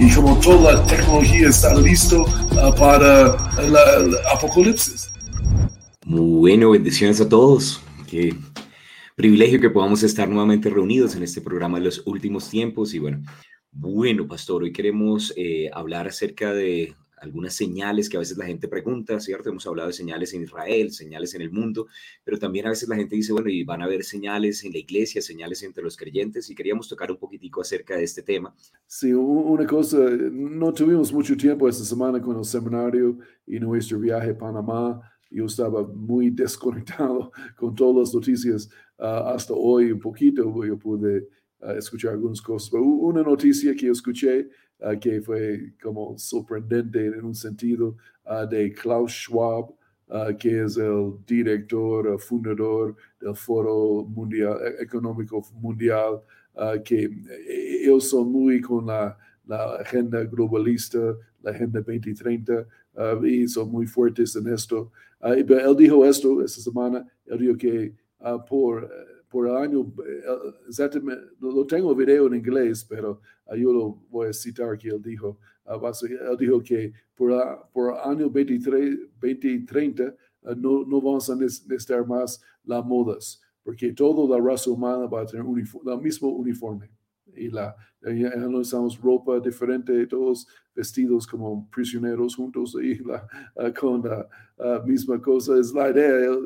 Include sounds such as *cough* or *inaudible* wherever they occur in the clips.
y como toda la tecnología está listo uh, para el apocalipsis. Bueno, bendiciones a todos. Qué privilegio que podamos estar nuevamente reunidos en este programa de los últimos tiempos. Y bueno, bueno, pastor, hoy queremos eh, hablar acerca de algunas señales que a veces la gente pregunta, ¿cierto? Hemos hablado de señales en Israel, señales en el mundo, pero también a veces la gente dice, bueno, y van a haber señales en la iglesia, señales entre los creyentes, y queríamos tocar un poquitico acerca de este tema. Sí, una cosa, no tuvimos mucho tiempo esta semana con el seminario y nuestro viaje a Panamá. Yo estaba muy *laughs* desconectado con todas las noticias ah, hasta hoy un poquito, yo pude uh, escuchar algunas cosas. Pero una noticia que escuché uh, que fue como sorprendente en un sentido uh, de Klaus Schwab, que es el director, fundador del Foro Mundial, e-, Económico Mundial, que eh, ellos son muy con la, la agenda globalista, la agenda 2030, y son muy fuertes en esto. él dijo esto esta semana, él dijo que por por año, eh, exactamente, lo tengo video en inglés, pero yo lo voy a citar que él dijo. Ah, él dijo que por, por año 23, 2030 ah, no, no vamos a necesitar más las modas, porque toda la raza humana va a tener el mismo uniforme y la, ya no usamos ropa diferente, todos vestidos como prisioneros juntos y la, uh, con la uh, misma cosa. Es la idea.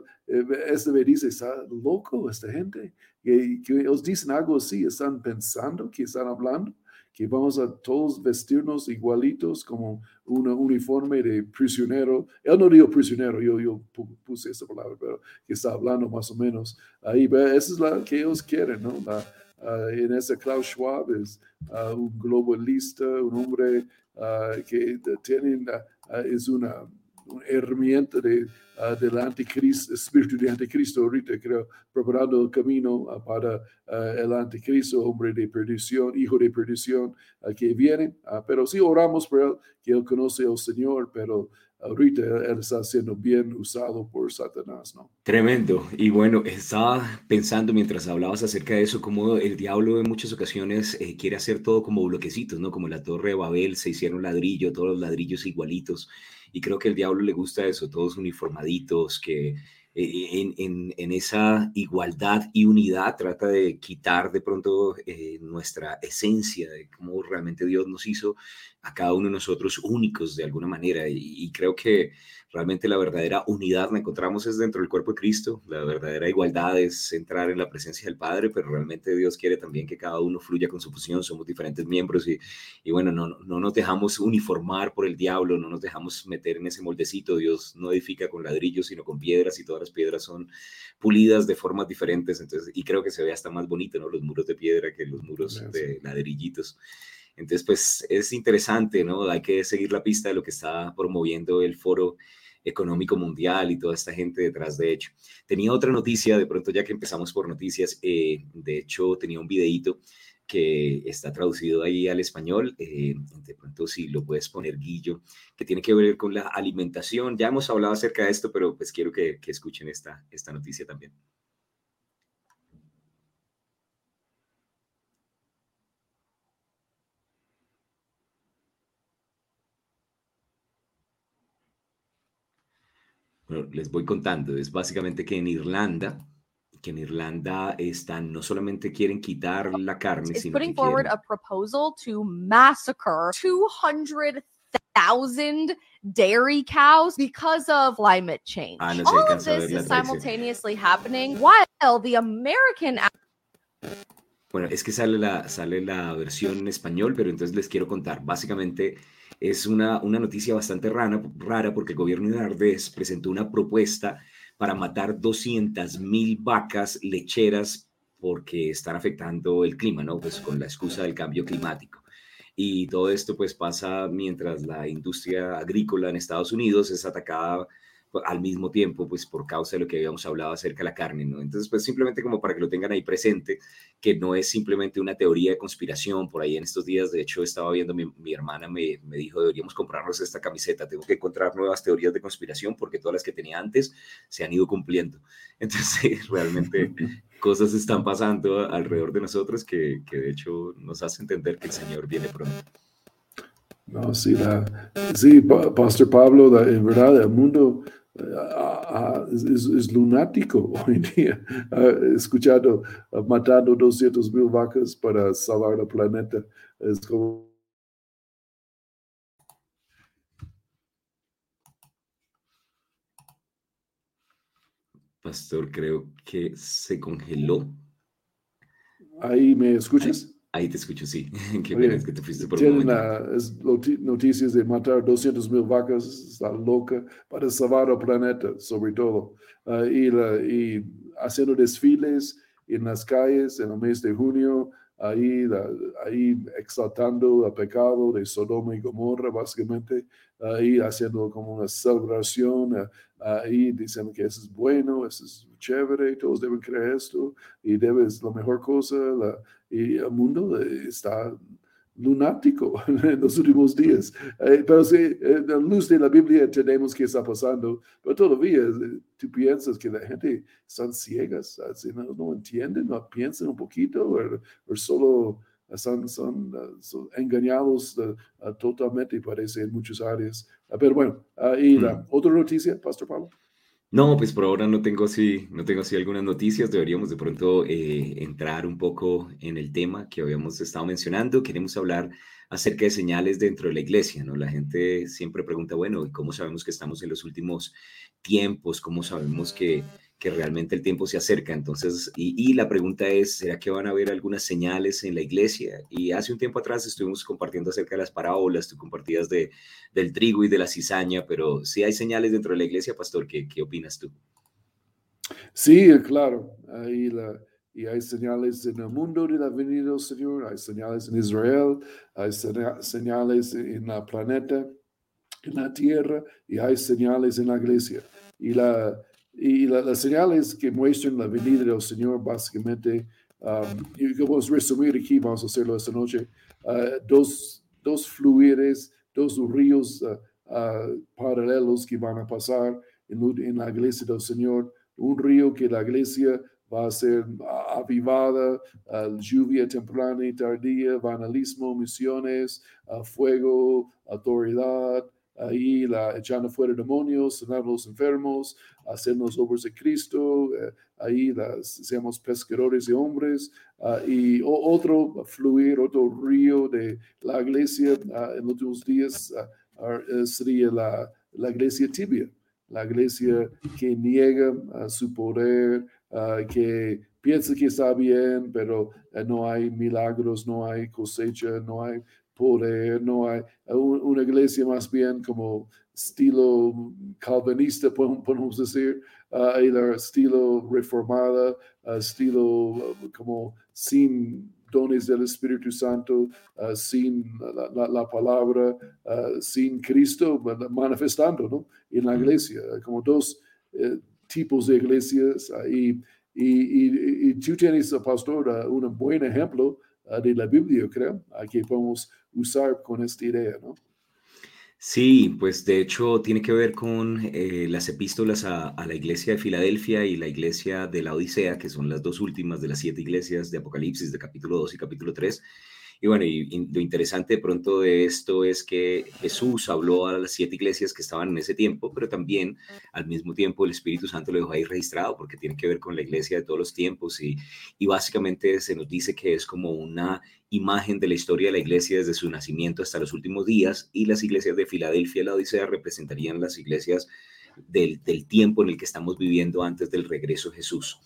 Este me dice, está loco esta gente. Que, que ellos dicen algo así, están pensando que están hablando que vamos a todos vestirnos igualitos como un uniforme de prisionero. Él no dijo prisionero, yo, yo puse esa palabra, pero que está hablando más o menos ahí. Esa es la que ellos quieren, ¿no? La, en ese Klaus Schwab es uh, un globalista, un hombre uh, que tiene, es una, herramienta de, del anticristo, espíritu de anticristo ahorita, creo, preparando el camino para el anticristo, hombre de perdición, hijo de perdición que viene. pero sí oramos por él, que él conoce al Señor, pero ahorita él está siendo bien usado por Satanás, ¿no? Tremendo. Y bueno, estaba pensando mientras hablabas acerca de eso, como el diablo en muchas ocasiones eh, quiere hacer todo como bloquecitos, ¿no? Como la torre de Babel, se hicieron ladrillo, todos los ladrillos igualitos. Y creo que al diablo le gusta eso, todos uniformaditos, que eh, en, en, esa igualdad y unidad trata de quitar de pronto eh, nuestra esencia de cómo realmente Dios nos hizo a cada uno de nosotros únicos de alguna manera. Y, creo que realmente la verdadera unidad la encontramos es dentro del cuerpo de Cristo, la verdadera igualdad es entrar en la presencia del Padre, pero realmente Dios quiere también que cada uno fluya con su posición, somos diferentes miembros y, y bueno, no, no nos dejamos uniformar por el diablo, no nos dejamos meter en ese moldecito, Dios no edifica con ladrillos, sino con piedras y todas las piedras son pulidas de formas diferentes, entonces, y creo que se ve hasta más bonito, ¿no? Los muros de piedra que los muros de ladrillitos. Entonces, pues es interesante, ¿no? Hay que seguir la pista de lo que está promoviendo el foro económico mundial y toda esta gente detrás de hecho. Tenía otra noticia, de pronto ya que empezamos por noticias, eh, de hecho tenía un videíto que está traducido ahí al español, eh, de pronto si lo puedes poner Guillo, que tiene que ver con la alimentación. Ya hemos hablado acerca de esto, pero pues quiero que, que escuchen esta, esta noticia también. Les voy contando, es básicamente que en Irlanda, que en Irlanda están, no solamente quieren quitar la carne, sino putting que forward quieren... a proposal to massacre 200,000 dairy cows because of climate change. Ah, no All of this is simultaneously happening while the American bueno, es que sale la, sale la versión en español, pero entonces les quiero contar. Básicamente es una, una noticia bastante rara, rara porque el gobierno de Ardés presentó una propuesta para matar 200 mil vacas lecheras porque están afectando el clima, ¿no? Pues con la excusa del cambio climático. Y todo esto pues pasa mientras la industria agrícola en Estados Unidos es atacada al mismo tiempo, pues por causa de lo que habíamos hablado acerca de la carne, ¿no? Entonces, pues simplemente como para que lo tengan ahí presente, que no es simplemente una teoría de conspiración, por ahí en estos días, de hecho, estaba viendo, mi, mi hermana me, me, dijo, deberíamos comprarnos esta camiseta, tengo que encontrar nuevas teorías de conspiración porque todas las que tenía antes se han ido cumpliendo. *laughs* Entonces, realmente cosas están pasando alrededor de nosotros que, que de hecho nos hace entender que el Señor viene pronto. No, sí, la, sí, Pastor Pablo, en verdad, el mundo es, lunático *laughs* hoy en día. He escuchado matando 200 mil vacas para salvar el planeta. Es como... Pastor, creo que se congeló. ¿Ahí me escuchas? Ahí te escucho, sí. *laughs* Qué pena es que te fuiste por un noticias de matar 200 mil vacas, está loca, para salvar el planeta, sobre todo. Ah, y, y, haciendo desfiles en las calles en el mes de junio, ahí, ahí exaltando el pecado de Sodoma y Gomorra, básicamente, ahí haciendo como una celebración, ah, ahí diciendo que eso es bueno, eso es chévere, todos deben creer esto, y debes la mejor cosa, y el mundo está lunático *laughs* en los últimos días. Eh, pero sí, en la luz de la Biblia tenemos que está pasando, pero todavía eh, tú piensas que la gente están ciegas, no, no entienden, no piensan un poquito, o, solo son, son, son engañados uh, totalmente, parece, en muchas áreas. Pero bueno, y la mm. otra noticia, Pastor Pablo. No, pues por ahora no tengo así, no tengo así algunas noticias. Deberíamos de pronto eh, entrar un poco en el tema que habíamos estado mencionando. Queremos hablar acerca de señales dentro de la iglesia, ¿no? La gente siempre pregunta, bueno, ¿cómo sabemos que estamos en los últimos tiempos? ¿Cómo sabemos que que realmente el tiempo se acerca. Entonces, y, la pregunta es, ¿será que van a haber algunas señales en la iglesia? Y hace un tiempo atrás estuvimos compartiendo acerca de las parábolas, tú compartías de, del trigo y de la cizaña, pero si hay señales dentro de la iglesia, pastor, ¿qué, qué opinas tú? Sí, claro. Ahí la, y hay señales en el mundo de la venida del Señor, hay señales en Israel, hay señales en el planeta, en la tierra, y hay señales en la iglesia. Y la, y las señales que muestran la venida del Señor, básicamente, um, y vamos a resumir aquí, vamos a hacerlo esta noche, uh, dos, dos fluides, dos ríos uh, uh, paralelos que van a pasar en, en, la iglesia del Señor. Un río que la iglesia va a ser avivada, lluvia temprana y tardía, vanalismo, misiones, fuego, autoridad, ahí la, echando fuera demonios, sanar los enfermos, hacernos obras de Cristo, eh, ahí seamos pescadores de hombres, ah, y otro fluir, otro río de la iglesia ah, en los últimos días eh, sería la, la, iglesia tibia, la iglesia que niega su poder, que piensa que está bien, pero eh, no hay milagros, no hay cosecha, no hay no hay una iglesia más bien como estilo calvinista, podemos decir, uh, estilo reformada, estilo uh, como sin dones del Espíritu Santo, uh, sin la, palabra, sin Cristo manifestando ¿no? en la iglesia, como dos eh, tipos de iglesias. y, y, y, tú tienes, pastor, un buen ejemplo de la Biblia, creo, que podemos usar con esta idea, ¿no? Sí, pues de hecho tiene que ver con eh, las epístolas a, a, la iglesia de Filadelfia y la iglesia de la Odisea, que son las dos últimas de las siete iglesias de Apocalipsis, de capítulo 2 y capítulo 3. Y bueno, lo interesante de pronto de esto es que Jesús habló a las siete iglesias que estaban en ese tiempo, pero también al mismo tiempo el Espíritu Santo lo dejó ahí registrado porque tiene que ver con la iglesia de todos los tiempos y, básicamente se nos dice que es como una imagen de la historia de la iglesia desde su nacimiento hasta los últimos días y las iglesias de Filadelfia y la Odisea representarían las iglesias del tiempo en el que estamos viviendo antes del regreso de Jesús.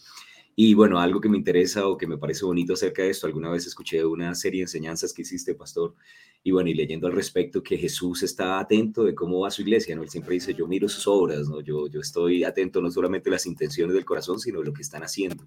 Y bueno, algo que me interesa o que me parece bonito acerca de esto, alguna vez escuché una serie de enseñanzas que hiciste, pastor, y bueno, y leyendo al respecto que Jesús está atento de cómo va su iglesia, ¿no? Él siempre dice, yo miro sus obras, ¿no? Yo, yo estoy atento no solamente a las intenciones del corazón, sino de lo que están haciendo.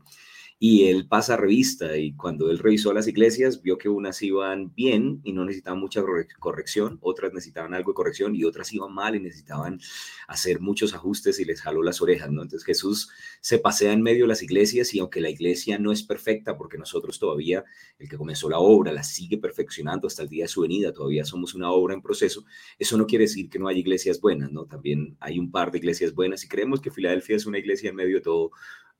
Y él pasa revista y cuando él revisó las iglesias vio que unas iban bien y no necesitaban mucha corrección, otras necesitaban algo de corrección y otras iban mal y necesitaban hacer muchos ajustes y les jaló las orejas, ¿no? Entonces Jesús se pasea en medio de las iglesias y aunque la iglesia no es perfecta porque nosotros todavía, el que comenzó la obra, la sigue perfeccionando hasta el día de su venida, todavía somos una obra en proceso, eso no quiere decir que no haya iglesias buenas, ¿no? También hay un par de iglesias buenas y creemos que Filadelfia es una iglesia en medio de todo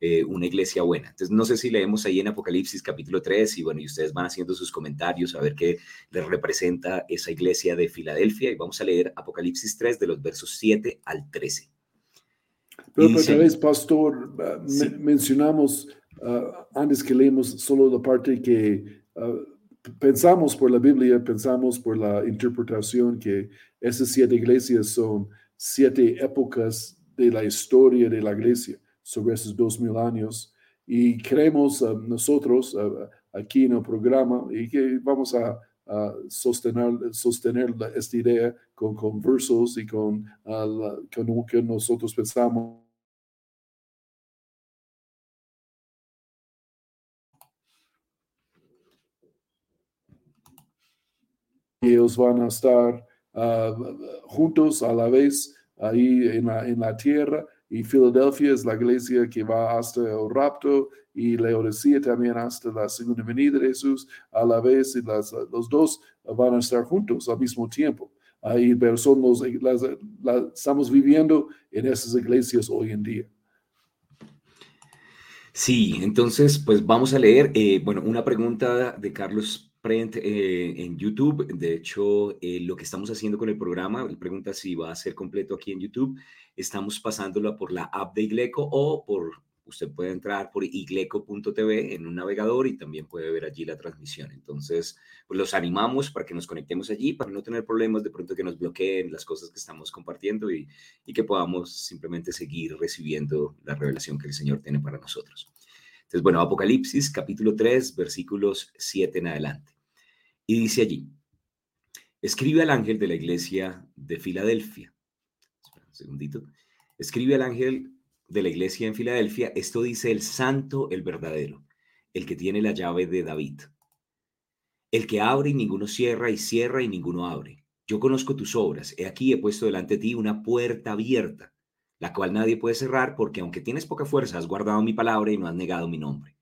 eh, una iglesia buena. Entonces, no sé si leemos ahí en Apocalipsis capítulo 3 y bueno, y ustedes van haciendo sus comentarios a ver qué les representa esa iglesia de Filadelfia y vamos a leer Apocalipsis 3 de los versos 7 al 13. Pero otra vez, pastor, ah, mencionamos ah, antes que leemos solo la parte que ah, pensamos por la Biblia, pensamos por la interpretación que esas siete iglesias son siete épocas de la historia de la iglesia sobre esos dos mil años y creemos uh, nosotros uh, aquí en el programa y que vamos a, sostener, sostener esta idea con, con versos y con, uh, con lo que nosotros pensamos. Ellos van a estar juntos a la vez ahí en la, en la tierra y Filadelfia es la iglesia que va hasta el rapto y Laodicea también hasta la segunda venida de Jesús a la vez y las, los dos van a estar juntos al mismo tiempo. Ahí, pero las, estamos viviendo en esas iglesias hoy en día. Sí, entonces, pues vamos a leer, eh, bueno, una pregunta de Carlos Prent eh, en YouTube. De hecho, eh, lo que estamos haciendo con el programa, él pregunta si va a ser completo aquí en YouTube estamos pasándolo por la app de Igleco o por, usted puede entrar por igleco.tv en un navegador y también puede ver allí la transmisión. Entonces, pues los animamos para que nos conectemos allí, para no tener problemas de pronto que nos bloqueen las cosas que estamos compartiendo y, y que podamos simplemente seguir recibiendo la revelación que el Señor tiene para nosotros. Entonces, bueno, Apocalipsis capítulo 3, versículos 7 en adelante. Y dice allí, escribe al ángel de la iglesia de Filadelfia segundito. Escribe al ángel de la iglesia en Filadelfia, esto dice el santo, el verdadero, el que tiene la llave de David. El que abre y ninguno cierra, y cierra y ninguno abre. Yo conozco tus obras. He aquí he puesto delante de ti una puerta abierta, la cual nadie puede cerrar, porque aunque tienes poca fuerza, has guardado mi palabra y no has negado mi nombre.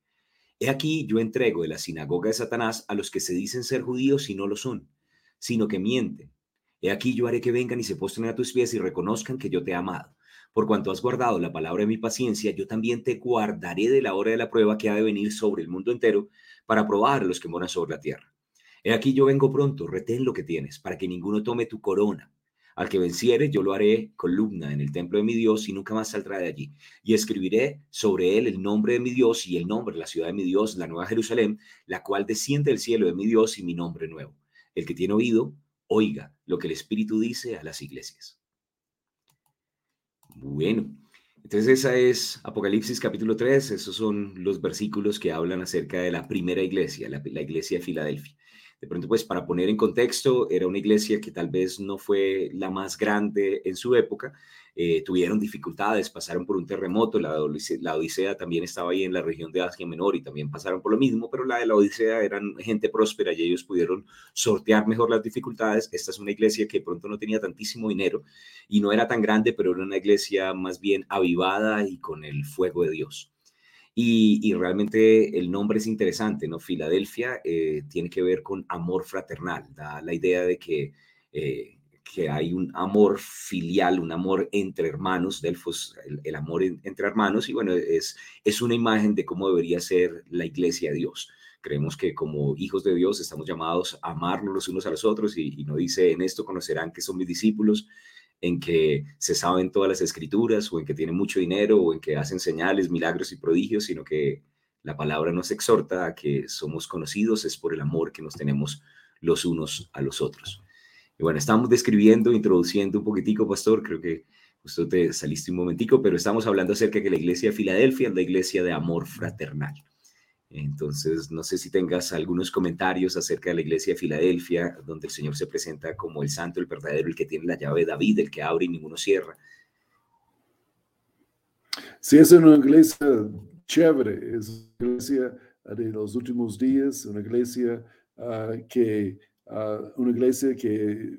He aquí yo entrego de la sinagoga de Satanás a los que se dicen ser judíos y no lo son, sino que mienten. He aquí yo haré que vengan y se postren a tus pies y reconozcan que yo te he amado. Por cuanto has guardado la palabra de mi paciencia, yo también te guardaré de la hora de la prueba que ha de venir sobre el mundo entero para probar a los que moran sobre la tierra. He aquí yo vengo pronto, retén lo que tienes, para que ninguno tome tu corona. Al que venciere, yo lo haré columna en el templo de mi Dios y nunca más saldrá de allí. Y escribiré sobre él el nombre de mi Dios y el nombre de la ciudad de mi Dios, la nueva Jerusalén, la cual desciende del cielo de mi Dios y mi nombre nuevo. El que tiene oído, oiga lo que el Espíritu dice a las iglesias. Bueno, entonces esa es Apocalipsis capítulo 3, esos son los versículos que hablan acerca de la primera iglesia, la, iglesia de Filadelfia. De pronto, pues para poner en contexto, era una iglesia que tal vez no fue la más grande en su época, eh, tuvieron dificultades, pasaron por un terremoto, la, Odisea también estaba ahí en la región de Asia Menor y también pasaron por lo mismo, pero la de la Odisea eran gente próspera y ellos pudieron sortear mejor las dificultades. Esta es una iglesia que pronto no tenía tantísimo dinero y no era tan grande, pero era una iglesia más bien avivada y con el fuego de Dios. Y, realmente el nombre es interesante, ¿no? Filadelfia eh, tiene que ver con amor fraternal, da la idea de que eh, que hay un amor filial, un amor entre hermanos, Delfos, el, amor entre hermanos, y bueno, es, es una imagen de cómo debería ser la iglesia de Dios. Creemos que como hijos de Dios estamos llamados a amarnos los unos a los otros y, y no dice en esto conocerán que son mis discípulos, en que se saben todas las escrituras o en que tienen mucho dinero o en que hacen señales, milagros y prodigios, sino que la palabra nos exhorta a que somos conocidos es por el amor que nos tenemos los unos a los otros. Y bueno, estamos describiendo, introduciendo un poquitico, pastor, creo que usted te saliste un momentico, pero estamos hablando acerca de que la iglesia de Filadelfia es la iglesia de amor fraternal. Entonces, no sé si tengas algunos comentarios acerca de la iglesia de Filadelfia, donde el Señor se presenta como el santo, el verdadero, el que tiene la llave de David, el que abre y ninguno cierra. Sí, es una iglesia chévere, es una iglesia de los últimos días, una iglesia que, una iglesia que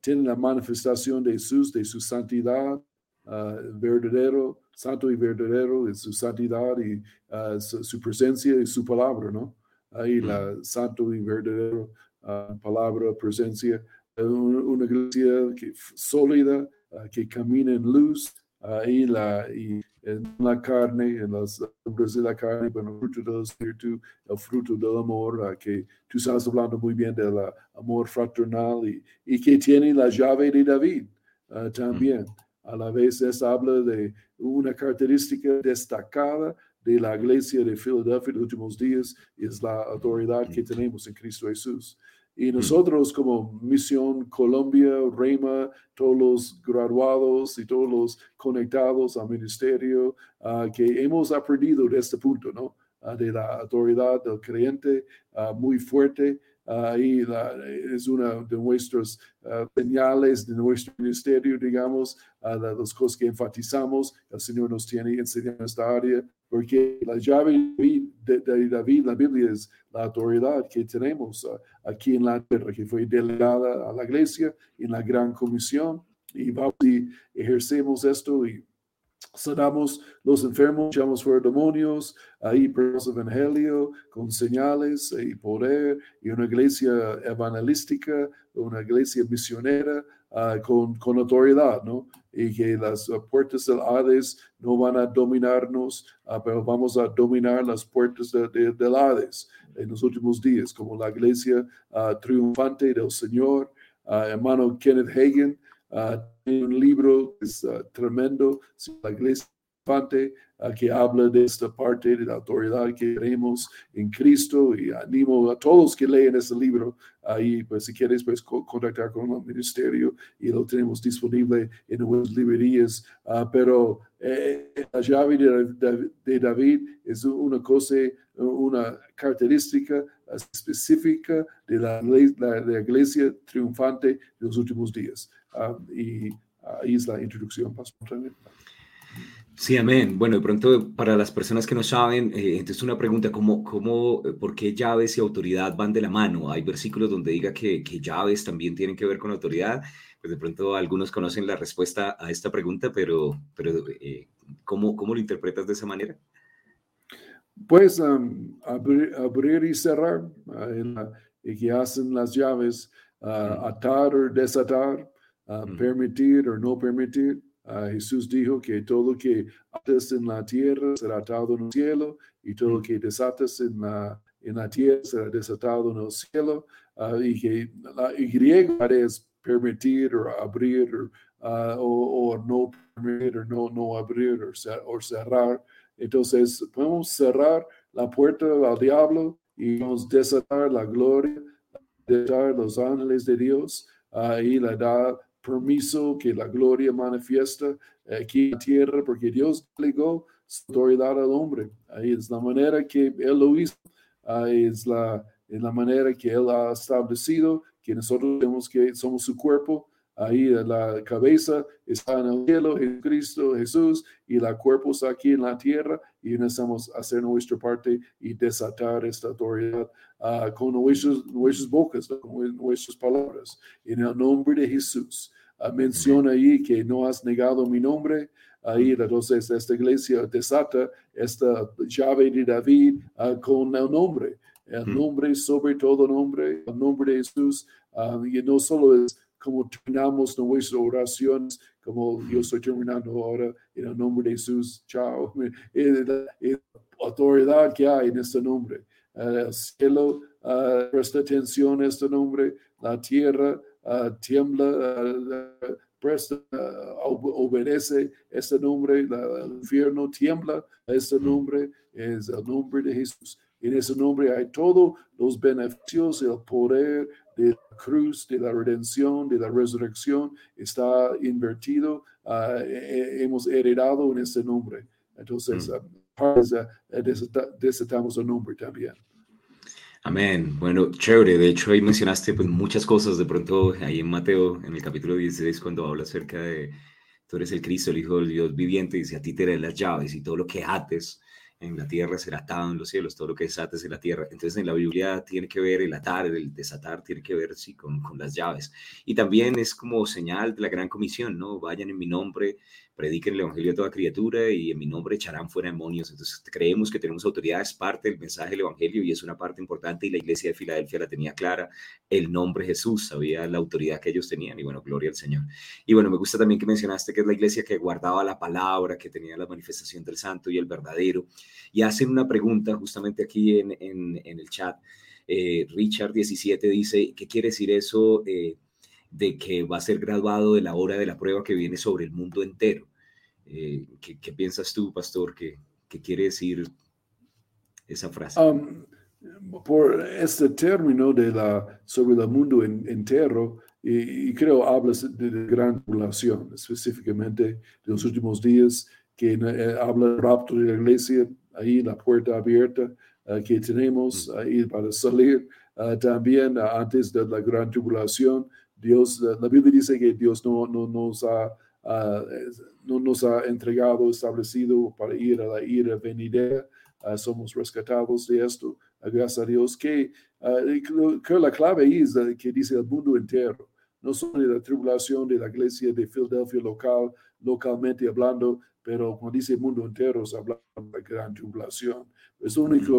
tiene la manifestación de Jesús, de su santidad, verdadero, santo y verdadero, de su santidad y su, presencia y su palabra, ¿no? Ahí la santo y verdadero palabra, presencia, una, iglesia que, sólida, que camina en luz, ahí la, y en la carne, en las obras de la carne, bueno, el fruto del espíritu, el fruto del amor, que tú estás hablando muy bien del amor fraternal y, y, que tiene la llave de David también. A la vez, esta habla de una característica destacada de la iglesia de Filadelfia en los últimos días, es la autoridad que tenemos en Cristo Jesús. Y nosotros como Misión Colombia, Reima, todos los graduados y todos los conectados al ministerio, ah, que hemos aprendido de este punto, ¿no? Ah, de la autoridad del creyente ah, muy fuerte. Y es una de nuestras señales de nuestro ministerio, digamos, las cosas que enfatizamos. El Señor nos tiene enseñado esta área porque la llave de, David, la Biblia es la autoridad que tenemos uh, aquí en la tierra, que fue delegada a la iglesia en la gran comisión, y vamos y ejercemos esto y sanamos los enfermos, echamos fuera demonios, ahí el evangelio con señales y poder, y una iglesia evangelística, una iglesia misionera uh, con, con autoridad, ¿no? y que las puertas del Hades no van a dominarnos, ah, pero vamos a dominar las puertas de, del Hades en los últimos días, como la iglesia ah, triunfante del Señor. Ah, hermano Kenneth Hagen tiene un libro que es tremendo, la iglesia que habla de esta parte de la autoridad que tenemos en Cristo y animo a todos que leen ese libro ahí, pues si quieres, pues contactar con el ministerio y lo tenemos disponible en nuestras librerías, ah, pero eh, la llave de, David es una cosa, una característica específica de la, la, iglesia triunfante de los últimos días. Y ahí es la introducción, Pastor. Sí, amén. Bueno, de pronto para las personas que no saben, eh, entonces una pregunta, ¿cómo, cómo, eh, ¿por qué llaves y autoridad van de la mano? Hay versículos donde diga que, que llaves también tienen que ver con autoridad. Pues de pronto algunos conocen la respuesta a esta pregunta, pero, pero eh, ¿cómo, ¿cómo lo interpretas de esa manera? Pues abrir, y cerrar, y que hacen las llaves, uh, atar o desatar, permitir o no permitir. Ah, Jesús dijo que todo lo que atas en la tierra será atado en el cielo y todo lo que desatas en la, en la tierra será desatado en el cielo. Uh, y que la Y es permitir o abrir uh, o, o, no permitir o no, no abrir o, cerrar. Entonces podemos cerrar la puerta al diablo y vamos desatar la gloria, desatar los ángeles de Dios uh, y la da permiso que la gloria manifiesta aquí en la tierra, porque Dios legó su autoridad al hombre. Ahí es la manera que Él lo hizo, ahí es la, es la manera que Él ha establecido, que nosotros tenemos que somos su cuerpo, Ahí la cabeza está en el cielo, Jesucristo, Jesús, y la cuerpo está aquí en la tierra, y necesitamos hacer nuestra parte y desatar esta autoridad uh, con nuestras, nuestras bocas, con nuestras palabras, en el nombre de Jesús. Uh, menciona ahí que no has negado mi nombre, ahí entonces esta iglesia desata esta llave de David uh, con el nombre, el nombre sobre todo nombre, el nombre de Jesús, y no solo es como terminamos nuestras oraciones, como yo estoy terminando ahora, en el nombre de Jesús, chao. *laughs* La, autoridad que hay en este nombre. el cielo uh, presta atención a este nombre, la tierra uh, tiembla, uh, presta, obedece este nombre, el infierno tiembla a este nombre, es el nombre de Jesús. En ese nombre hay todos los beneficios, el poder, de la cruz, de la redención, de la resurrección, está invertido, uh, hemos heredado en ese nombre. Entonces, mm. uh, desatamos el nombre también. Amén. Bueno, chévere. De hecho, ahí mencionaste pues, muchas cosas. De pronto, ahí en Mateo, en el capítulo 16, cuando habla acerca de tú eres el Cristo, el Hijo del Dios viviente, dice a ti te las llaves y todo lo que ates en la tierra será atado en los cielos, todo lo que desates en la tierra. Entonces en la Biblia tiene que ver el atar, el desatar, tiene que ver sí, con, con las llaves. Y también es como señal de la gran comisión, ¿no? Vayan en mi nombre, prediquen el Evangelio a toda criatura y en mi nombre echarán fuera demonios. Entonces creemos que tenemos autoridad, es parte del mensaje del Evangelio y es una parte importante y la iglesia de Filadelfia la tenía clara, el nombre Jesús, sabía la autoridad que ellos tenían y bueno, gloria al Señor. Y bueno, me gusta también que mencionaste que es la iglesia que guardaba la palabra, que tenía la manifestación del santo y el verdadero. Y hacen una pregunta justamente aquí en, en, el chat. Eh, Richard 17 dice, ¿qué quiere decir eso? Eh, de que va a ser graduado de la hora de la prueba que viene sobre el mundo entero. Eh, ¿qué, piensas tú, pastor? ¿Qué, ¿Qué, quiere decir esa frase? Um, por este término de la, sobre el mundo entero, y, creo hablas de, gran población, específicamente de los últimos días, que eh, habla del rapto de la iglesia, ahí la puerta abierta uh, que tenemos ahí para salir. Uh, también uh, antes de la gran tribulación, Dios, la Biblia dice que Dios no, no nos ha, no nos ha entregado, establecido para ir a la ira venidera. somos rescatados de esto, gracias a Dios, que creo la clave es que dice el mundo entero, no solo de la tribulación de la iglesia de Filadelfia local, localmente hablando, pero cuando dice mundo entero, se habla de la gran tribulación. Es la única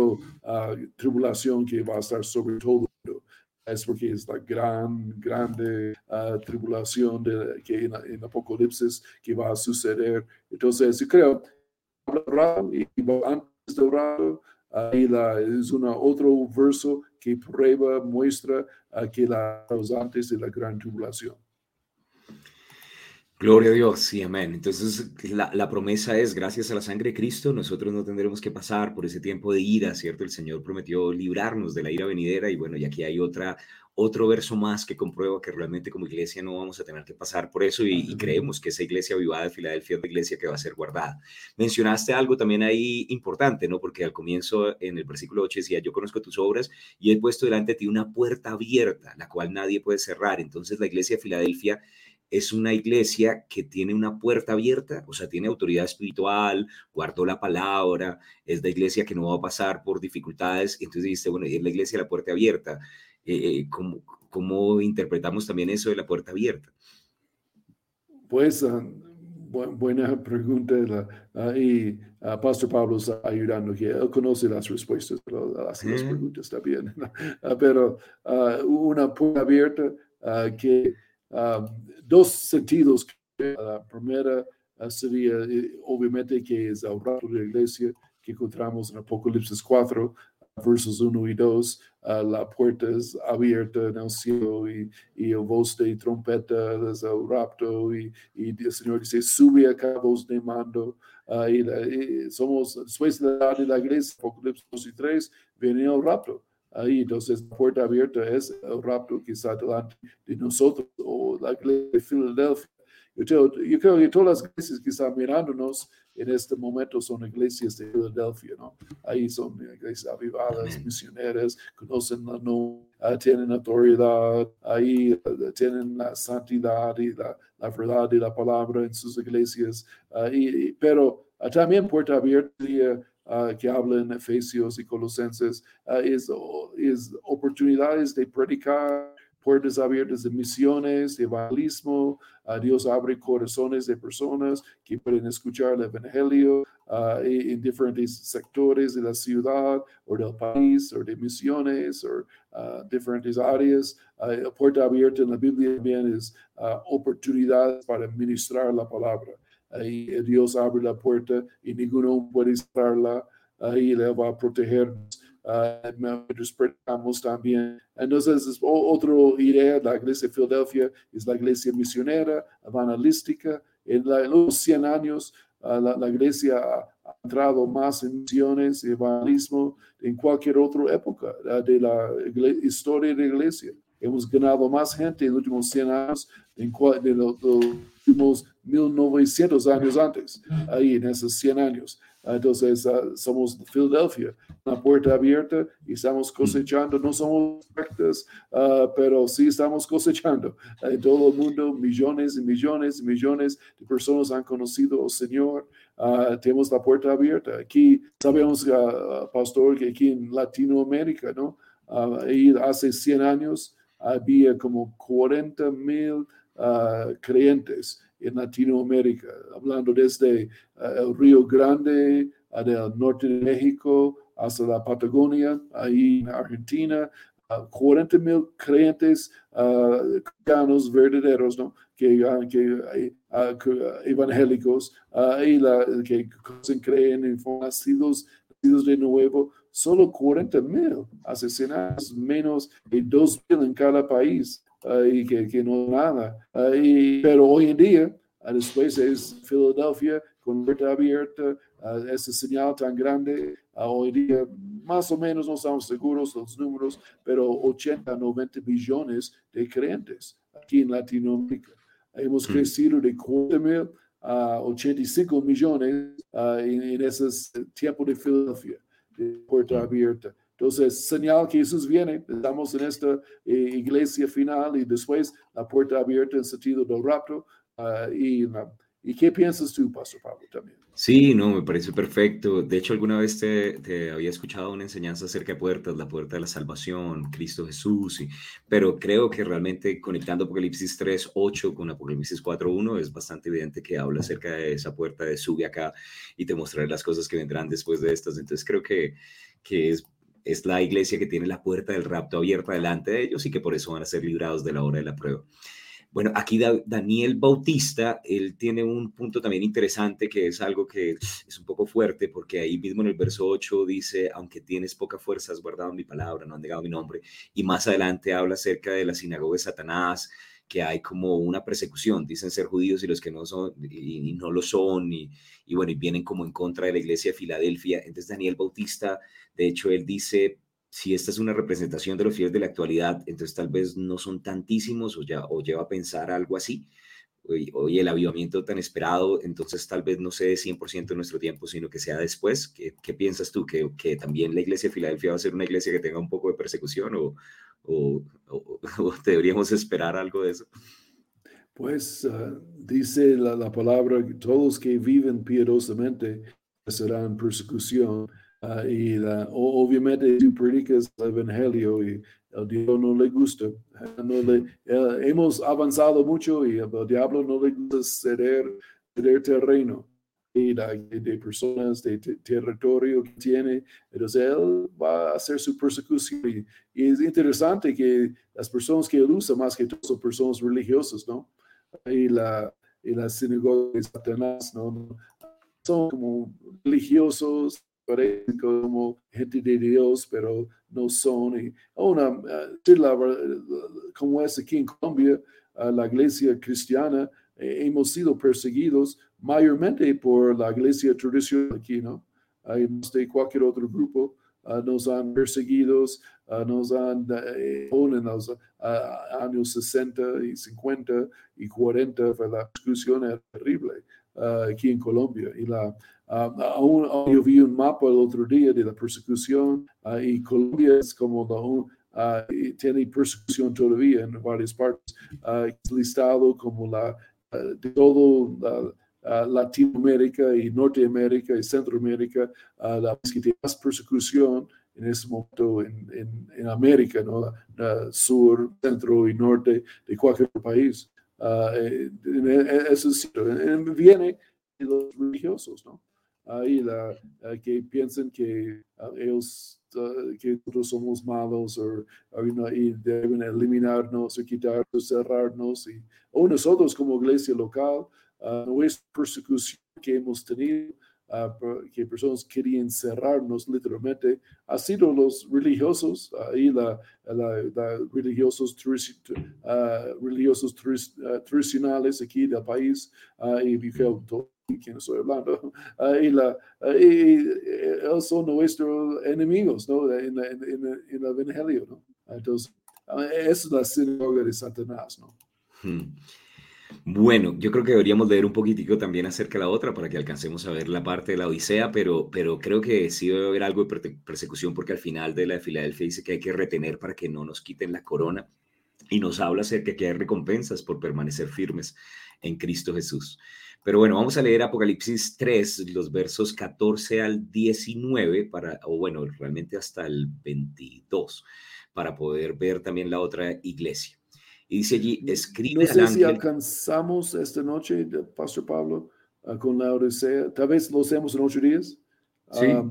tribulación que va a estar sobre todo es porque es la gran, grande uh, tribulación de, que en, Apocalipsis que va a suceder. Entonces, yo creo, y antes del rato, ahí es una, otro verso que prueba, muestra uh, que la antes de la gran tribulación. Gloria a Dios, sí, amén. Entonces, la, la, promesa es, gracias a la sangre de Cristo, nosotros no tendremos que pasar por ese tiempo de ira, ¿cierto? El Señor prometió librarnos de la ira venidera y bueno, y aquí hay otra, otro verso más que comprueba que realmente como iglesia no vamos a tener que pasar por eso y, creemos que esa iglesia vivada de Filadelfia es la iglesia que va a ser guardada. Mencionaste algo también ahí importante, ¿no? Porque al comienzo, en el versículo 8 decía, yo conozco tus obras y he puesto delante de ti una puerta abierta, la cual nadie puede cerrar. Entonces, la iglesia de Filadelfia es una iglesia que tiene una puerta abierta, o sea, tiene autoridad espiritual, guardó la palabra, es la iglesia que no va a pasar por dificultades. Entonces dijiste, bueno, es la iglesia la puerta abierta. Eh, eh, ¿cómo, ¿cómo, interpretamos también eso de la puerta abierta? Pues ah, buena pregunta. y uh, Pastor Pablo está ayudando, que él conoce las respuestas, hace las preguntas también. *laughs* Ah, pero una puerta abierta que Ah, dos sentidos. La primera ah, sería, eh, obviamente, que es el rato de la iglesia que encontramos en Apocalipsis 4, versos 1 y 2. Ah, la puerta es abierta en el cielo y, y el voz de trompeta es el rapto y, y, el Señor dice, sube acá voz de mando. y, somos, después de la, de la iglesia, Apocalipsis 2 y 3, viene el rapto ahí. Entonces, la puerta abierta es el rapto que está delante de nosotros o la iglesia de Filadelfia. Yo, creo que todas las iglesias que están mirándonos en este momento son iglesias de Filadelfia, ¿no? Ahí son iglesias avivadas, misioneras, conocen la no, ah, tienen autoridad, ahí ah, tienen la santidad y la, la, verdad de la palabra en sus iglesias. Uh, pero también puerta abierta uh, que habla en Efesios y Colosenses, uh, es, es, oportunidades de predicar, puertas abiertas de misiones, de evangelismo. Uh, Dios abre corazones de personas que pueden escuchar el Evangelio en diferentes sectores de la ciudad o del país o de misiones o diferentes áreas. puerta abierta en la Biblia también es oportunidades para ministrar la palabra ahí Dios abre la puerta y ninguno puede estarla, ahí le va a protegernos. Uh, despertamos también. Entonces, es otra idea, la iglesia de Filadelfia es la iglesia misionera, evangelística. En, los 100 años, la, iglesia ha entrado más en misiones evangelismo en cualquier otra época de la historia de la iglesia. Hemos ganado más gente en los últimos 100 años en de los últimos 1900 años antes, ahí en esos 100 años. Entonces, uh, somos Filadelfia, una puerta abierta y estamos cosechando. No somos perfectos, uh, pero sí estamos cosechando. En todo el mundo, millones y millones y millones de personas han conocido al Señor. Tenemos la puerta abierta. Aquí sabemos, Pastor, que aquí en Latinoamérica, ¿no? ahí hace 100 años había como 40 mil creyentes en Latinoamérica, hablando desde eh, el Río Grande, del norte de México, hasta la Patagonia, ahí en Argentina, 40 mil creyentes uh, cristianos verdaderos, ¿no? que, uh, que uh, evangélicos, y que creen fueron nacidos, nacidos de nuevo, solo 40 mil asesinados, menos de 2 mil en cada país y que, que, no nada. pero hoy en día, después es Filadelfia con puerta abierta, ese señal tan grande, hoy día más o menos no estamos seguros los números, pero 80, 90 millones de creyentes aquí en Latinoamérica. Hemos hmm. crecido de 40 mil a 85 millones en, en, ese tiempo de Filadelfia, de puerta abierta. Entonces, señal que Jesús viene, estamos en esta eh, iglesia final y después la puerta abierta en sentido del rapto. Uh, y, ¿Y qué piensas tú, Pastor Pablo, también? Sí, no, me parece perfecto. De hecho, alguna vez te, había escuchado una enseñanza acerca de puertas, la puerta de la salvación, Cristo Jesús, pero creo que realmente conectando Apocalipsis 3, 8 con Apocalipsis 4, 1 es bastante evidente que habla acerca de esa puerta de sube acá y te mostraré las cosas que vendrán después de estas. Entonces creo que, que es es la iglesia que tiene la puerta del rapto abierta delante de ellos y que por eso van a ser librados de la hora de la prueba. Bueno, aquí Daniel Bautista, él tiene un punto también interesante que es algo que es un poco fuerte porque ahí mismo en el verso 8 dice, aunque tienes poca fuerza, has guardado mi palabra, no han negado mi nombre. Y más adelante habla acerca de la sinagoga de Satanás, que hay como una persecución, dicen ser judíos y los que no son, y, no lo son, y, y, bueno, y vienen como en contra de la iglesia de Filadelfia. Entonces Daniel Bautista, de hecho, él dice, si esta es una representación de los fieles de la actualidad, entonces tal vez no son tantísimos o, ya, o lleva a pensar algo así. Hoy, el avivamiento tan esperado, entonces tal vez no sea de 100% de nuestro tiempo, sino que sea después. ¿Qué, qué piensas tú? ¿Que, ¿Que, también la iglesia de Filadelfia va a ser una iglesia que tenga un poco de persecución o, o, *laughs* deberíamos esperar algo de eso? Pues ah, dice la, la, palabra, todos que viven piadosamente serán persecución. Uh, y la, obviamente tú predicas el evangelio y el diablo no le gusta. No le, hemos avanzado mucho y el diablo no le gusta ceder, ceder terreno y la, de personas, de, territorio que tiene. Entonces él va a hacer su persecución. Y, y, es interesante que las personas que él usa más que todo son personas religiosas, ¿no? Y la, y la sinagoga de Satanás, ¿no? Son como religiosos, parecen como gente de Dios, pero no son. Y una, como es aquí en Colombia, la iglesia cristiana, eh, hemos sido perseguidos mayormente por la iglesia tradicional aquí, ¿no? Hay más de cualquier otro grupo. Uh, nos han perseguido, nos han eh, en los años 60 y 50 y 40, la persecución era terrible aquí en Colombia. Y la, Uh, aún, yo vi un mapa el otro día de la persecución uh, y Colombia es como la, uh, tiene persecución todavía en varias partes. es listado como la de todo Latinoamérica y Norteamérica y Centroamérica, la que tiene más persecución en ese momento en, en, en América, ¿no? sur, centro y norte de cualquier país. Eso es, viene de los religiosos, ¿no? Ahí la, que piensan que ah, ellos, ah, que nosotros somos malos o, y deben eliminarnos o quitarnos, cerrarnos. Y, o nosotros como iglesia local, uh, nuestra persecución que hemos tenido, que personas querían cerrarnos literalmente, ha sido los religiosos, ahí la, la, religiosos, religiosos tradicionales aquí del país, y quién estoy hablando, *laughs* y, la, y, ellos son nuestros enemigos, ¿no? En, en, en, el Evangelio, ¿no? Entonces, es la sinagoga de Satanás, ¿no? Hmm. Bueno, yo creo que deberíamos leer un poquitico también acerca de la otra para que alcancemos a ver la parte de la Odisea, pero, pero creo que sí debe haber algo de persecución porque al final de la de Filadelfia dice que hay que retener para que no nos quiten la corona y nos habla acerca de que hay recompensas por permanecer firmes en Cristo Jesús. Pero bueno, vamos a leer Apocalipsis 3, los versos 14 al 19, para, o bueno, realmente hasta el 22, para poder ver también la otra iglesia. Y dice allí, escribe no sé si alcanzamos esta noche, Pastor Pablo, ah, con la Odisea. Tal vez lo hacemos en ocho días. Sí. Ah,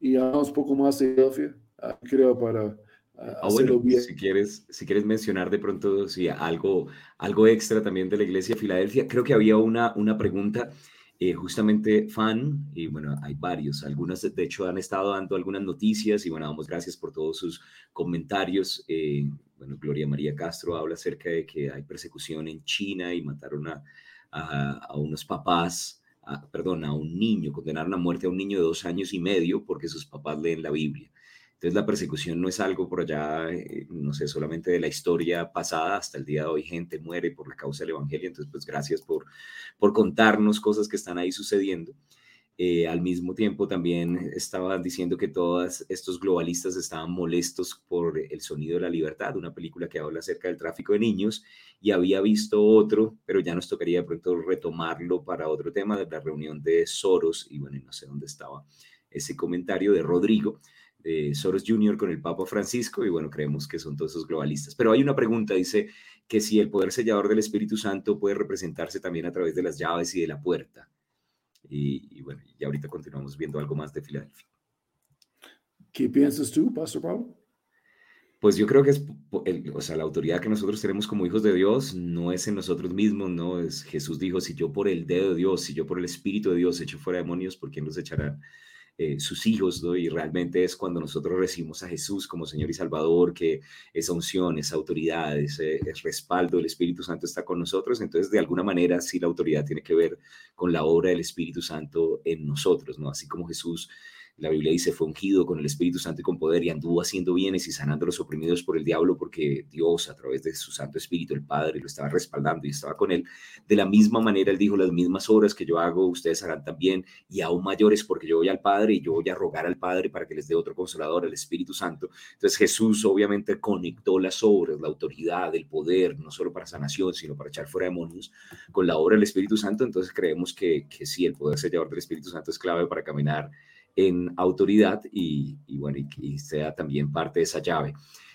y hablamos un poco más de Filadelfia, ah, creo, para Ah, bueno, si quieres, si quieres mencionar de pronto sí, algo, algo extra también de la iglesia de Filadelfia, creo que había una, una pregunta eh, justamente fan, y bueno, hay varios, algunas de hecho han estado dando algunas noticias y bueno, damos gracias por todos sus comentarios. Eh, bueno, Gloria María Castro habla acerca de que hay persecución en China y mataron a, a, unos papás, perdón, a un niño, condenaron a muerte a un niño de dos años y medio porque sus papás leen la Biblia. La persecución no es algo por allá, eh, no sé, solamente de la historia pasada, hasta el día de hoy gente muere por la causa del Evangelio, entonces pues gracias por, por contarnos cosas que están ahí sucediendo. Eh, al mismo tiempo también estaban diciendo que todos estos globalistas estaban molestos por El Sonido de la Libertad, una película que habla acerca del tráfico de niños, y había visto otro, pero ya nos tocaría de pronto retomarlo para otro tema de la reunión de Soros, y bueno, no sé dónde estaba ese comentario de Rodrigo, Soros Jr. con el Papa Francisco y bueno, creemos que son todos esos globalistas. Pero hay una pregunta, dice que si el poder sellador del Espíritu Santo puede representarse también a través de las llaves y de la puerta. Y, bueno, y ahorita continuamos viendo algo más de Filadelfia. ¿Qué piensas tú, Pastor Pablo? Pues yo creo que es, o sea, la autoridad que nosotros tenemos como hijos de Dios no es en nosotros mismos, no es Jesús dijo, si yo por el dedo de Dios, si yo por el Espíritu de Dios echo fuera demonios, ¿por quién los echarán? Eh, sus hijos, ¿no? Y realmente es cuando nosotros recibimos a Jesús como Señor y Salvador, que esa unción, esa autoridad, ese, respaldo del Espíritu Santo está con nosotros. Entonces, de alguna manera, sí la autoridad tiene que ver con la obra del Espíritu Santo en nosotros, ¿no? Así como Jesús la Biblia dice, fue ungido con el Espíritu Santo y con poder y anduvo haciendo bienes y sanando a los oprimidos por el diablo porque Dios a través de su Santo Espíritu, el Padre, lo estaba respaldando y estaba con él. De la misma manera, él dijo, las mismas obras que yo hago, ustedes harán también y aún mayores porque yo voy al Padre y yo voy a rogar al Padre para que les dé otro consolador, el Espíritu Santo. Entonces Jesús obviamente conectó las obras, la autoridad, el poder, no solo para sanación, sino para echar fuera demonios, con la obra del Espíritu Santo. Entonces creemos que, que sí, el poder sellador del Espíritu Santo es clave para caminar en autoridad y, bueno, y, sea también parte de esa llave.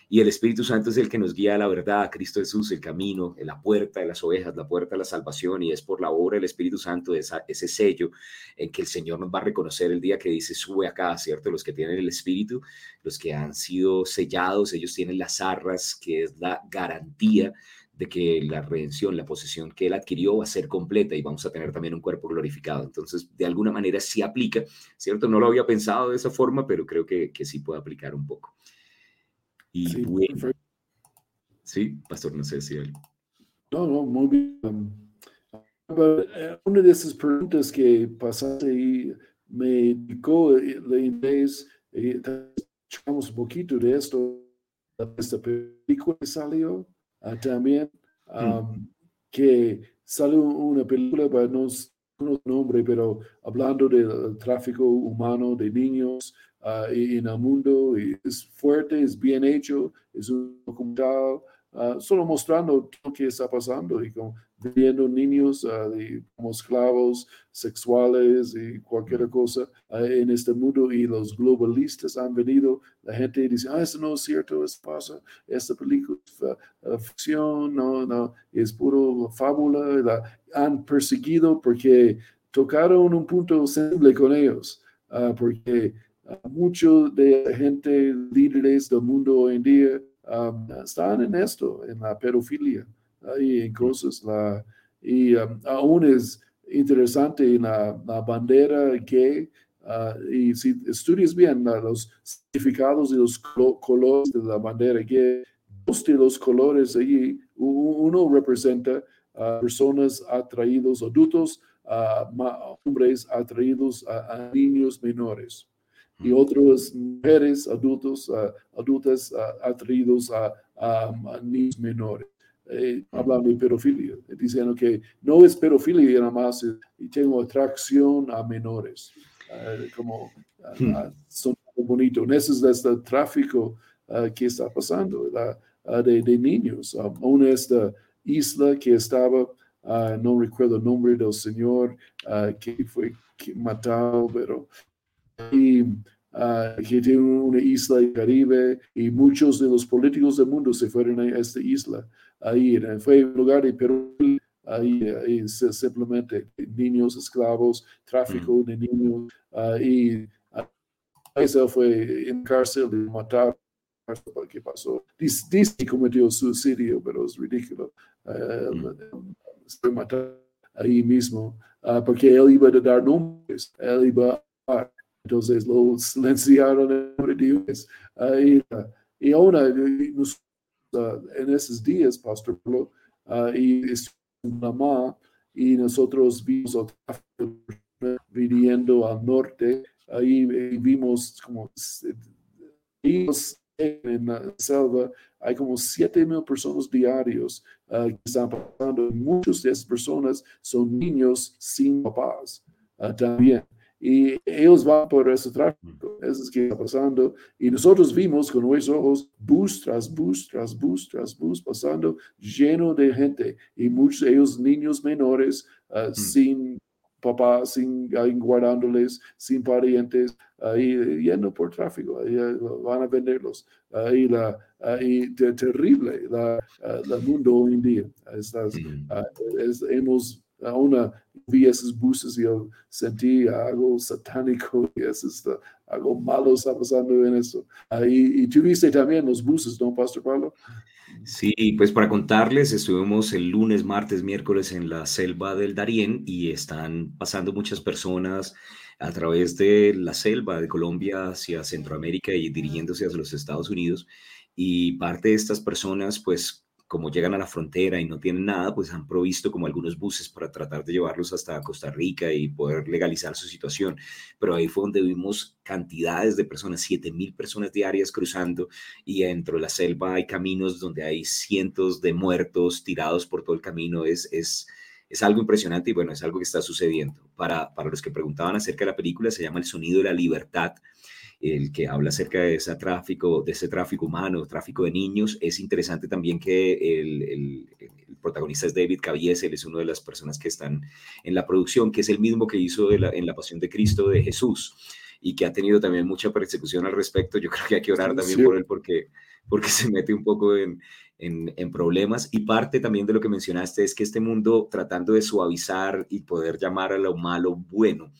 Y el Espíritu Santo es el que nos guía a la verdad, a Cristo Jesús, el camino, la puerta de las ovejas, la puerta de la salvación, y es por la obra del Espíritu Santo, esa, ese sello en que el Señor nos va a reconocer el día que dice, sube acá, ¿cierto? Los que tienen el Espíritu, los que han sido sellados, ellos tienen las arras, que es la garantía de que la redención, la posesión que él adquirió va a ser completa y vamos a tener también un cuerpo glorificado. Entonces, de alguna manera sí aplica, ¿cierto? No lo había pensado de esa forma, pero creo que, que sí puede aplicar un poco. Y sí, bueno, sí, pastor, no sé si. No, no, muy bien. Um, eh, una de esas preguntas que pasaste y me indicó eh, la interés, eh, un poquito de esto, esta película que salió, Ah, también mm. que sale una película, para no no nombre, pero hablando del tráfico humano de niños uh, en el mundo, y es fuerte, es bien hecho, es un documental, uh, solo mostrando lo que está pasando y como viendo niños uh, como esclavos sexuales y cualquier cosa uh, en este mundo y los globalistas han venido, la gente dice, ah, eso no es cierto, eso pasa, esta película es uh, ficción, no, no, es puro fábula, la han perseguido porque tocaron un punto sensible con ellos, porque muchos de la gente, líderes del mundo hoy en día, están en esto, en la pedofilia y en cosas. La, y um, aún es interesante en la, bandera gay. Uh, y si estudias bien los significados y los colores de la bandera gay, dos de los colores allí, uno representa a personas atraídos, adultos, a hombres atraídos a, niños menores. Y otros mujeres, adultos, adultas atraídos a, niños menores. Eh, hablando de pedofilia, diciendo que no es pedofilia nada más, y tengo atracción a menores, como hmm. son bonito. Ese es este tráfico que está pasando de, de, niños. una esta isla que estaba, no recuerdo el nombre del señor que fue matado, pero y uh, que tiene una isla del Caribe y muchos de los políticos del mundo se fueron a esta isla. Ahí fue un lugar de Perú, ahí, ahí simplemente niños esclavos, tráfico mm. de niños, y eso fue en cárcel de matar ¿Qué pasó? Dice, que cometió suicidio, pero es ridículo. Uh, se mató ahí mismo, uh, porque él iba a dar nombres, él iba a entonces lo silenciaron en Dios. Uh, y, ahora, en esos días, Pastor Pablo, uh, y mamá, y nosotros vimos viniendo al norte, ahí vimos como en la selva, hay como 7 mil personas diarios uh, que están pasando. Muchas de esas personas son niños sin papás uh, también y ellos van por ese tráfico, eso es que está pasando. Y nosotros vimos con nuestros ojos bus tras bus, tras bus, tras bus pasando, lleno de gente. Y muchos de ellos niños menores, ah, sin papá, sin guardándoles, sin parientes, ahí yendo por tráfico, ahí ah, van a venderlos. Ahí la, ahí terrible la, ah, mundo hoy en día. Estas, hemos una vi esos buses y yo sentí algo satánico y eso algo malo está pasando en eso. y, y tú viste también los buses, ¿no, Pastor Pablo? Sí, pues para contarles, estuvimos el lunes, martes, miércoles en la selva del Darién y están pasando muchas personas a través de la selva de Colombia hacia Centroamérica y dirigiéndose hacia los Estados Unidos. Y parte de estas personas, pues como llegan a la frontera y no tienen nada, pues han provisto como algunos buses para tratar de llevarlos hasta Costa Rica y poder legalizar su situación. Pero ahí fue donde vimos cantidades de personas, 7 mil personas diarias cruzando y dentro de la selva hay caminos donde hay cientos de muertos tirados por todo el camino. Es, es, es algo impresionante y bueno, es algo que está sucediendo. Para, para los que preguntaban acerca de la película, se llama El Sonido de la Libertad el que habla acerca de ese tráfico, de ese tráfico humano, tráfico de niños. Es interesante también que el, protagonista es David Caviezel, es una de las personas que están en la producción, que es el mismo que hizo en La Pasión de Cristo de Jesús y que ha tenido también mucha persecución al respecto. Yo creo que hay que orar también por él porque, porque se mete un poco en, en, en, problemas. Y parte también de lo que mencionaste es que este mundo, tratando de suavizar y poder llamar a lo malo bueno,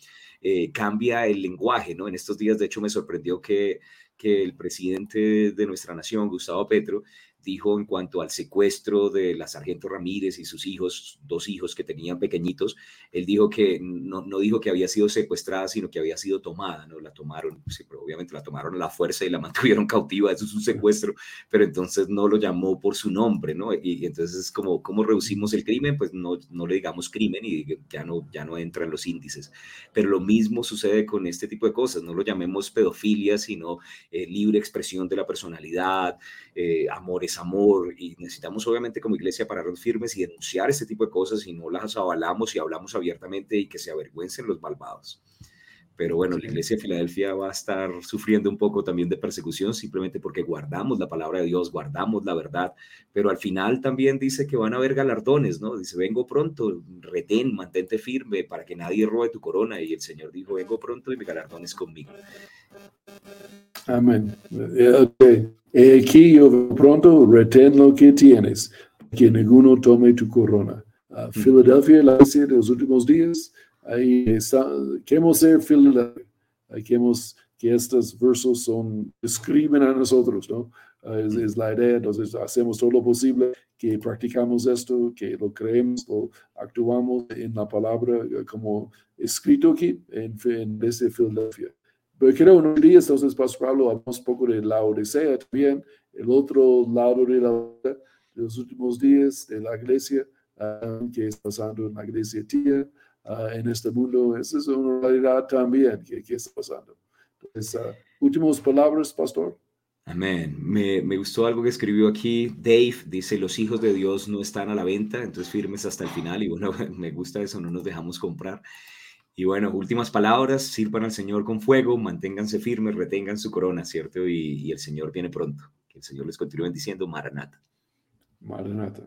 eh, cambia el lenguaje, ¿no? En estos días, de hecho, me sorprendió que, que el presidente de nuestra nación, Gustavo Petro, dijo en cuanto al secuestro de la sargento Ramírez y sus hijos, dos hijos que tenían pequeñitos, él dijo que no, no dijo que había sido secuestrada, sino que había sido tomada, ¿no? La tomaron, sí, pero obviamente la tomaron a la fuerza y la *laughs* mantuvieron cautiva, eso es un secuestro, pero entonces no lo llamó por su nombre, ¿no? Y, entonces es como, ¿cómo reducimos el crimen? Pues no, no le digamos crimen y ya no, ya no entra en los índices. Pero lo mismo sucede con este tipo de cosas, no lo llamemos pedofilia, sino eh, libre expresión de la personalidad, eh, amores amor y necesitamos obviamente como iglesia pararnos firmes y denunciar este tipo de cosas y no las avalamos y hablamos abiertamente y que se avergüencen los malvados. Pero bueno, la iglesia de Filadelfia va a estar sufriendo un poco también de persecución simplemente porque guardamos la palabra de Dios, guardamos la verdad, pero al final también dice que van a haber galardones, ¿no? Dice, vengo pronto, retén, mantente firme para que nadie robe tu corona. Y el Señor dijo, vengo pronto y mi galardón es conmigo. Amén. Okay. Aquí yo pronto retén lo que tienes, que ninguno tome tu corona. Uh, Filadelfia, la iglesia de los últimos días, ahí está, queremos ser Filadelfia, queremos que estos versos son, escriben a nosotros, ¿no? es, la idea, entonces hacemos todo lo posible, que practicamos esto, que lo creemos, lo actuamos en la palabra como escrito aquí en, en desde Filadelfia. Pero creo unos días, entonces, Pastor Pablo, hablamos un poco de la Odisea también, el otro lado de, la, de los últimos días de la iglesia, ah, que está pasando en la iglesia tía, uh, en este mundo. Esa es una realidad también que, que está pasando. Entonces, uh, últimas palabras, Pastor. Amén. Me, me, gustó algo que escribió aquí Dave. Dice, los hijos de Dios no están a la venta, entonces firmes hasta el final. Y bueno, *laughs* me gusta eso, no nos dejamos comprar. Y bueno, últimas palabras, sirvan al Señor con fuego, manténganse firmes, retengan su corona, ¿cierto? Y, el Señor viene pronto. Que el Señor les continúe diciendo Maranata. Maranata.